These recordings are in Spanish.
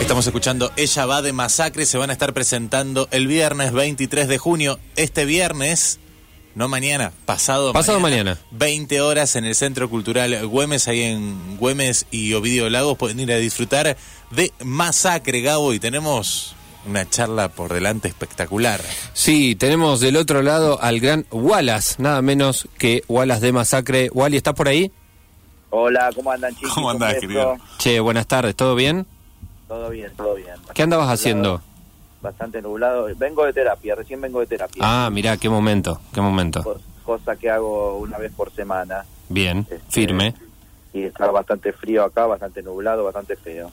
Estamos escuchando Ella va de Masacre, se van a estar presentando el viernes 23 de junio. Este viernes, no mañana, pasado, Pasado mañana. 20 horas en el Centro Cultural Güemes, ahí en Güemes y Ovidio Lagos, pueden ir a disfrutar de Masacre, Gabo, y tenemos una charla por delante espectacular. Sí, tenemos del otro lado al gran Wallace, nada menos que Wallace de Masacre. Wally, ¿estás por ahí? Hola, ¿cómo andan chicos? ¿Cómo andás, ¿Cómo querido? Che, buenas tardes, ¿todo bien? Todo bien, todo bien. ¿Qué andabas haciendo? Bastante nublado. Vengo de terapia, recién vengo de terapia. Ah, mirá, qué momento, qué momento. Cos- Cosa que hago una vez por semana. Bien, Este, firme. Y está bastante frío acá, bastante nublado, bastante feo.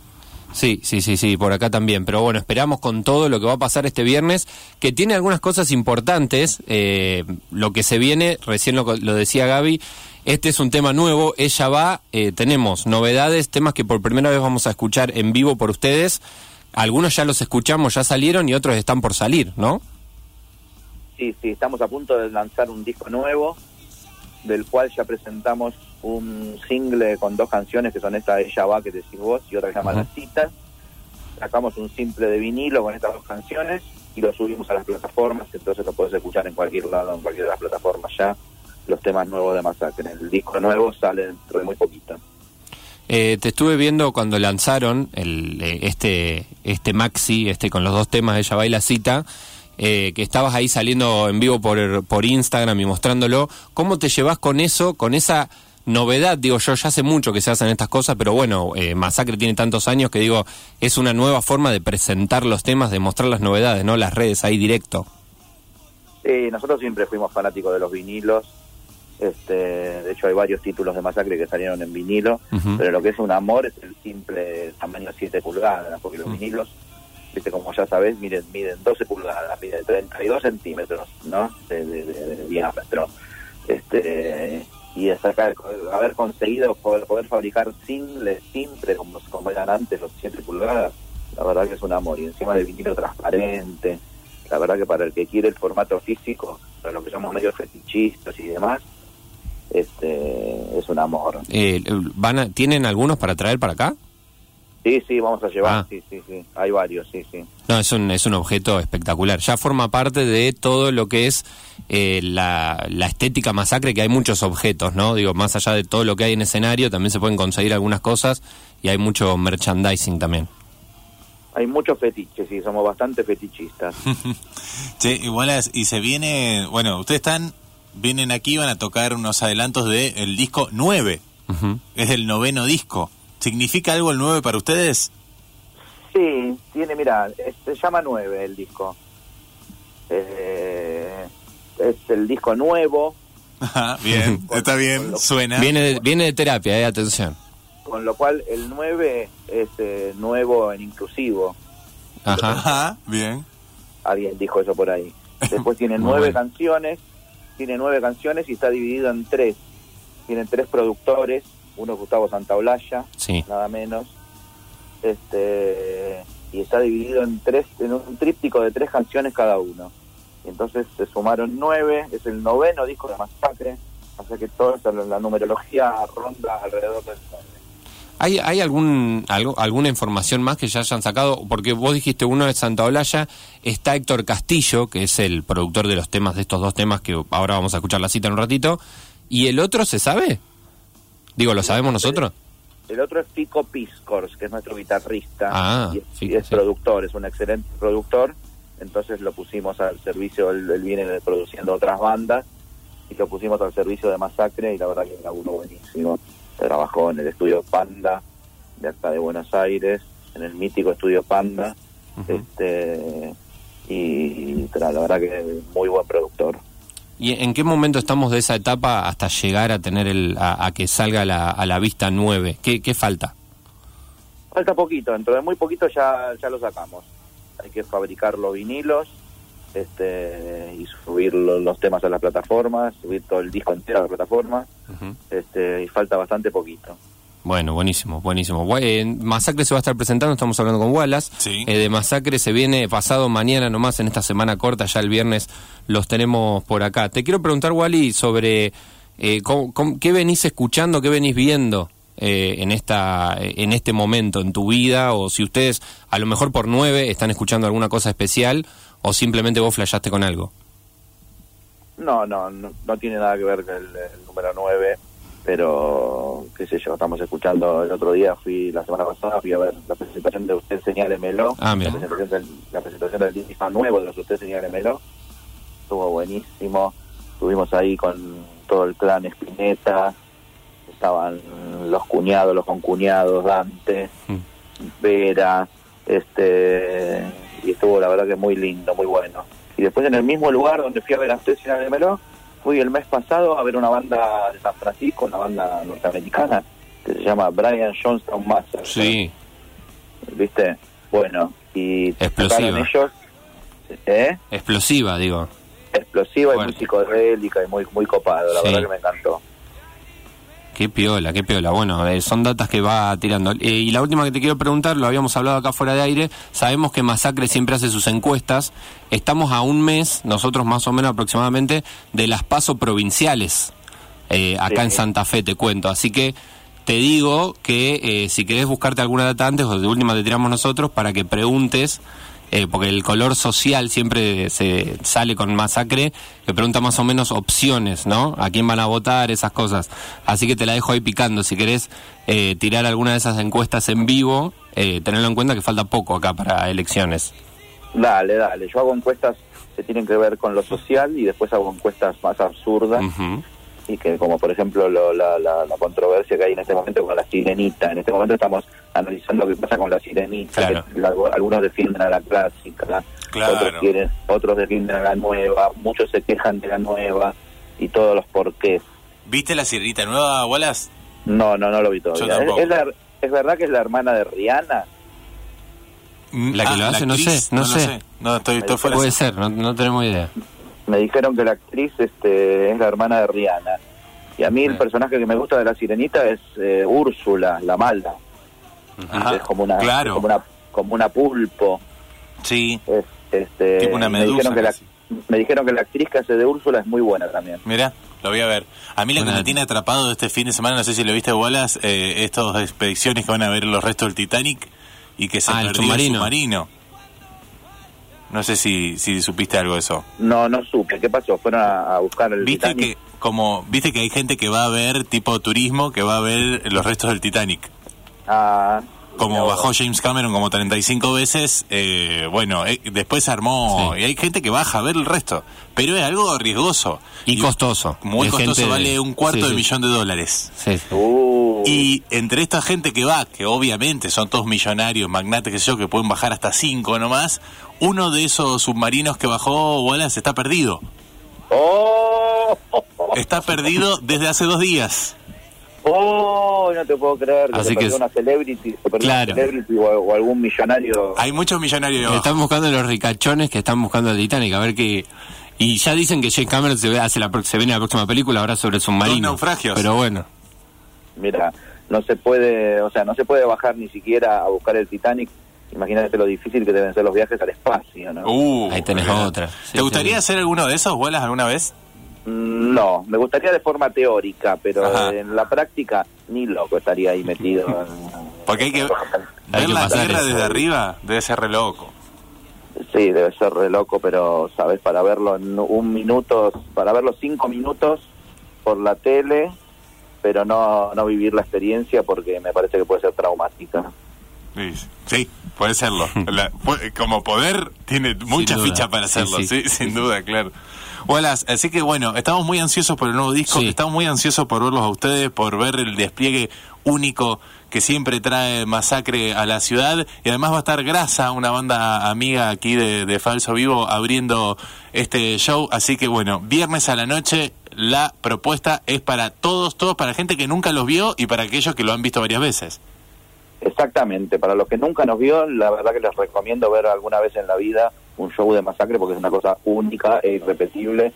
Sí, sí, sí, sí, por acá también. Pero bueno, esperamos con todo lo que va a pasar este viernes, que tiene algunas cosas importantes. eh, lo que se viene, recién lo, decía Gaby, este es un tema nuevo. Ella va, eh, tenemos novedades, temas que por primera vez vamos a escuchar en vivo por ustedes. Algunos ya los escuchamos, ya salieron y otros están por salir, ¿no? Sí, sí, estamos a punto de lanzar un disco nuevo, del cual ya presentamos un single con dos canciones, que son esta Ella va, que decís vos, y otra que se llama Ujú. Las citas. Sacamos un simple de vinilo con estas dos canciones y lo subimos a las plataformas, entonces lo podés escuchar en cualquier lado, en cualquiera de las plataformas ya, los temas nuevos de Masacre. El disco nuevo sale dentro de muy poquito. Eh, te estuve viendo cuando lanzaron el, eh, este, este maxi, este con los dos temas, Ella va y la cita, eh, que estabas ahí saliendo en vivo por, por Instagram y mostrándolo. ¿Cómo te llevas con eso, con esa novedad? Digo yo, ya hace mucho que se hacen estas cosas, pero bueno, eh, Masacre tiene tantos años que digo, es una nueva forma de presentar los temas, de mostrar las novedades, ¿no? Las redes ahí directo. Sí, nosotros siempre fuimos fanáticos de los vinilos. Este, de hecho, hay varios títulos de Masacre que salieron en vinilo, pero lo que es un amor es el simple tamaño 7 pulgadas, porque los Mm. vinilos, viste, como ya sabés, miden, miden 12 pulgadas, miden 32 centímetros, ¿no? De, de- de- de diámetro. Este, y sacar, haber conseguido poder, poder fabricar singles simple como, como eran antes los 7 pulgadas, la verdad que es un amor. Y encima de vinilo transparente, la verdad que para el que quiere el formato físico, para lo que somos medio fetichistas y demás, este es un amor. Eh, ¿van a- ¿Tienen algunos para traer para acá? Sí, sí, vamos a llevar, Ah. sí, sí, sí, hay varios, sí, sí. No, es un, es un objeto espectacular. Ya forma parte de todo lo que es eh, la, la estética masacre, que hay muchos objetos, ¿no? Digo, más allá de todo lo que hay en escenario, también se pueden conseguir algunas cosas y hay mucho merchandising también. Hay muchos fetiches, sí, somos bastante fetichistas. Che, igual es- y se viene, bueno, ustedes están, vienen aquí, van a tocar unos adelantos del el disco 9, Ujú. es el noveno disco. ¿Significa algo el 9 para ustedes? Sí, tiene, mira, se llama 9 el disco. Eh, es el disco nuevo, Ajá, bien, está bien, suena. Viene, de, viene de terapia, eh, atención. con lo cual el 9 es eh, nuevo en inclusivo. Ajá. Ajá, bien. Alguien dijo eso por ahí. Después tiene nueve bueno. canciones, tiene nueve canciones y está dividido en tres. Tienen tres productores, uno es Gustavo Santaolalla, Sí. nada menos. Este y está dividido en tres, en un tríptico de tres canciones cada uno. Y entonces se sumaron nueve, es el noveno disco de Masacre, o sea que toda la numerología ronda alrededor del nueve. ¿Hay, hay algún, algo, alguna información más que ya hayan sacado? Porque vos dijiste uno de Santa Olalla, está Héctor Castillo, que es el productor de los temas, de estos dos temas que ahora vamos a escuchar la cita en un ratito. ¿Y el otro se sabe? Digo, ¿lo sabemos nosotros? El otro es Fico Piscors, que es nuestro guitarrista Ah, y es, Fico, y es sí. productor, es un excelente productor. Entonces lo pusimos al servicio, él, él viene produciendo otras bandas y lo pusimos al servicio de Masacre y la verdad que era uno buenísimo. Trabajó en el estudio Panda de acá de Buenos Aires, en el mítico estudio Panda. Este y la verdad que muy buen productor. ¿Y en qué momento estamos de esa etapa hasta llegar a tener el, a, a que salga la, a la vista 9? ¿Qué, qué falta? Falta poquito, dentro de muy poquito ya, ya lo sacamos. Hay que fabricar los vinilos este, y subir lo- los temas a las plataformas, subir todo el disco entero a la plataforma, Ujú. este, y falta bastante poquito. Bueno, buenísimo, buenísimo. Eh, Masacre se va a estar presentando, estamos hablando con Wallace. Sí. Eh, de Masacre se viene pasado mañana nomás, en esta semana corta, ya el viernes los tenemos por acá. Te quiero preguntar, Wally, sobre eh, cómo- cómo- qué venís escuchando, qué venís viendo eh, en esta en este momento en tu vida o si ustedes a lo mejor por nueve están escuchando alguna cosa especial o simplemente vos flashaste con algo. No, no, no, no tiene nada que ver con el, el número 9, pero qué sé yo, estamos escuchando el otro día, fui la semana pasada, fui a ver la presentación de Usted Señálemelo, Ah, la presentación del, la presentación del disco nuevo de los Usted Señálemelo, estuvo buenísimo, estuvimos ahí con todo el clan Espineta, estaban los cuñados, los concuñados, Dante, Mm. Vera, este y estuvo la verdad que muy lindo, muy bueno. Y después en el mismo lugar donde fui a ver a Usted de Melo, fui el mes pasado a ver una banda de San Francisco, una banda norteamericana, que se llama Brian Johnstown Massacre. Sí, ¿Viste? Bueno, y Explosiva. ellos, ¿eh? explosiva, digo. Explosiva y Fuerte. muy psicodélica y muy, muy copado, la Sí. verdad que me encantó. Qué piola, qué piola. Bueno, eh, son datas que va tirando. Eh, y la última que te quiero preguntar, lo habíamos hablado acá fuera de aire, sabemos que Masacre siempre hace sus encuestas. Estamos a un mes, nosotros más o menos aproximadamente, de las paso provinciales, eh, acá Sí. en Santa Fe, te cuento. Así que te digo que si querés buscarte alguna data antes o de última te tiramos nosotros para que preguntes, eh, porque el color social siempre se sale con masacre, que pregunta más o menos opciones, ¿no? A quién van a votar, esas cosas. Así que te la dejo ahí picando. Si querés eh, tirar alguna de esas encuestas en vivo, eh, tenerlo en cuenta que falta poco acá para elecciones. Dale, dale. Yo hago encuestas que tienen que ver con lo social y después hago encuestas más absurdas. Ujú. Y que como por ejemplo lo- la, la, la controversia que hay en este momento con la sirenita. En este momento estamos analizando qué pasa con la sirenita. Claro. que la- algunos defienden a la clásica, Claro. otros quieren, otros defienden a la nueva, muchos se quejan de la nueva y todos los porqués. ¿Viste la sirenita nueva, Wallace? No, no, no lo vi Yo todavía. tampoco. ¿Es, la- ¿Es verdad que es la hermana de Rihanna? La que lo hace, no Mm, sé, no lo sé. No, estoy, estoy fuera. Puede ser, no, no tenemos idea. Me dijeron que la actriz este, es la hermana de Rihanna. Y a mí el personaje que me gusta de la sirenita es eh, Úrsula, la mala. Ajá, es como una, claro. es como una, como una pulpo. Sí, Es, este, Tipo una me dijeron medusa que la, me dijeron que la actriz que hace de Úrsula es muy buena también. mira, lo voy a ver. A mí lo que me tiene atrapado este fin de semana, no sé si lo viste, Wallace, eh, estas expediciones que van a ver los restos del Titanic y que se Ah, el perdió submarino. el submarino. No sé si, si supiste algo de eso. No, no supe. ¿Qué pasó? ¿Fueron a, a buscar el Viste Titanic? que como viste que hay gente que va a ver tipo turismo que va a ver los restos del Titanic. Ah, Como bajó James Cameron como 35 veces, eh, bueno, eh, después se armó Sí. y hay gente que baja a ver el resto, pero es algo riesgoso Y costoso. muy costoso, de- vale un cuarto sí, de sí. millón de dólares. Uh, Y entre esta gente que va, que obviamente son todos millonarios, magnates, que sé yo, que pueden bajar hasta cinco nomás, uno de esos submarinos que bajó Wallace está perdido. ¡Oh! Está perdido desde hace dos días. ¡Oh! No te puedo creer que Así se que perdió una celebrity, se perdió Claro. una celebrity o, o algún millonario. Hay muchos millonarios. Están buscando los ricachones que están buscando el Titanic, a ver qué... Y ya dicen que James Cameron se, ve, hace la, pro- se viene la próxima película ahora sobre el submarino. Dos naufragios. Pero bueno, Mira, no se puede, o sea, no se puede bajar ni siquiera a buscar el Titanic. Imagínate lo difícil que deben ser los viajes al espacio, ¿no? Uh, Ahí tenés otra. Sí, ¿Te gustaría sí. hacer alguno de esos vuelas alguna vez? No, me gustaría de forma teórica, pero Ajá. en la práctica ni loco estaría ahí metido. Porque hay que Hay ver que la tierra eso. desde arriba debe ser re loco. Sí, debe ser re loco, pero, ¿sabes? Para verlo en un minuto, para verlo cinco minutos por la tele, pero no, no vivir la experiencia porque me parece que puede ser traumática. Sí, Sí, puede serlo. La- como poder tiene mucha ficha para Sí, hacerlo, sí, sí. sin duda, claro. Wallace, así que bueno, estamos muy ansiosos por el nuevo disco, Sí. estamos muy ansiosos por verlos a ustedes, por ver el despliegue único que siempre trae Masacre a la ciudad y además va a estar Grasa, una banda amiga aquí de, de Falso Vivo, abriendo este show, así que bueno, viernes a la noche la propuesta es para todos, todos, para gente que nunca los vio y para aquellos que lo han visto varias veces. Exactamente, para los que nunca nos vio, la verdad que les recomiendo ver alguna vez en la vida un show de masacre porque es una cosa única e irrepetible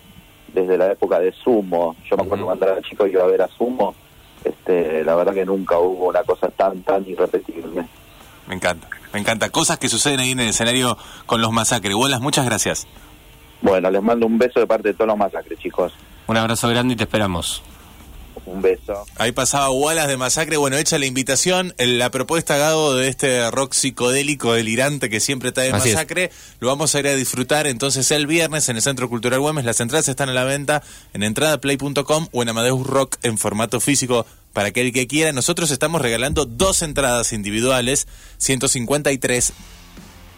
desde la época de Sumo. Yo me acuerdo cuando era chico y iba a ver a Sumo, este, la verdad que nunca hubo una cosa tan, tan irrepetible. Me encanta, me encanta. Cosas que suceden ahí en el escenario con los masacres. Wallace, muchas gracias. Bueno, les mando un beso de parte de todos los masacres, chicos. un abrazo grande y te esperamos. Un beso. Ahí pasaba Wallace de Masacre. Bueno, hecha la invitación, la propuesta, Gado, de este rock psicodélico delirante que siempre trae Así es. Masacre, lo vamos a ir a disfrutar entonces el viernes en el Centro Cultural Güemes. Las entradas están a la venta en entradaplay.com o en Amadeus Rock en formato físico para aquel que quiera. Nosotros estamos regalando dos entradas individuales, 153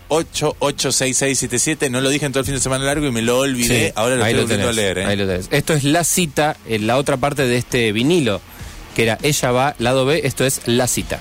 88677. No lo dije en todo el fin de semana largo y me lo olvidé. Sí, Ahora lo ahí estoy volviendo a tenés, leer. ¿eh? ahí lo tenés. Esto es la cita en la otra parte de este vinilo, que era Ella va, lado B, esto es la cita.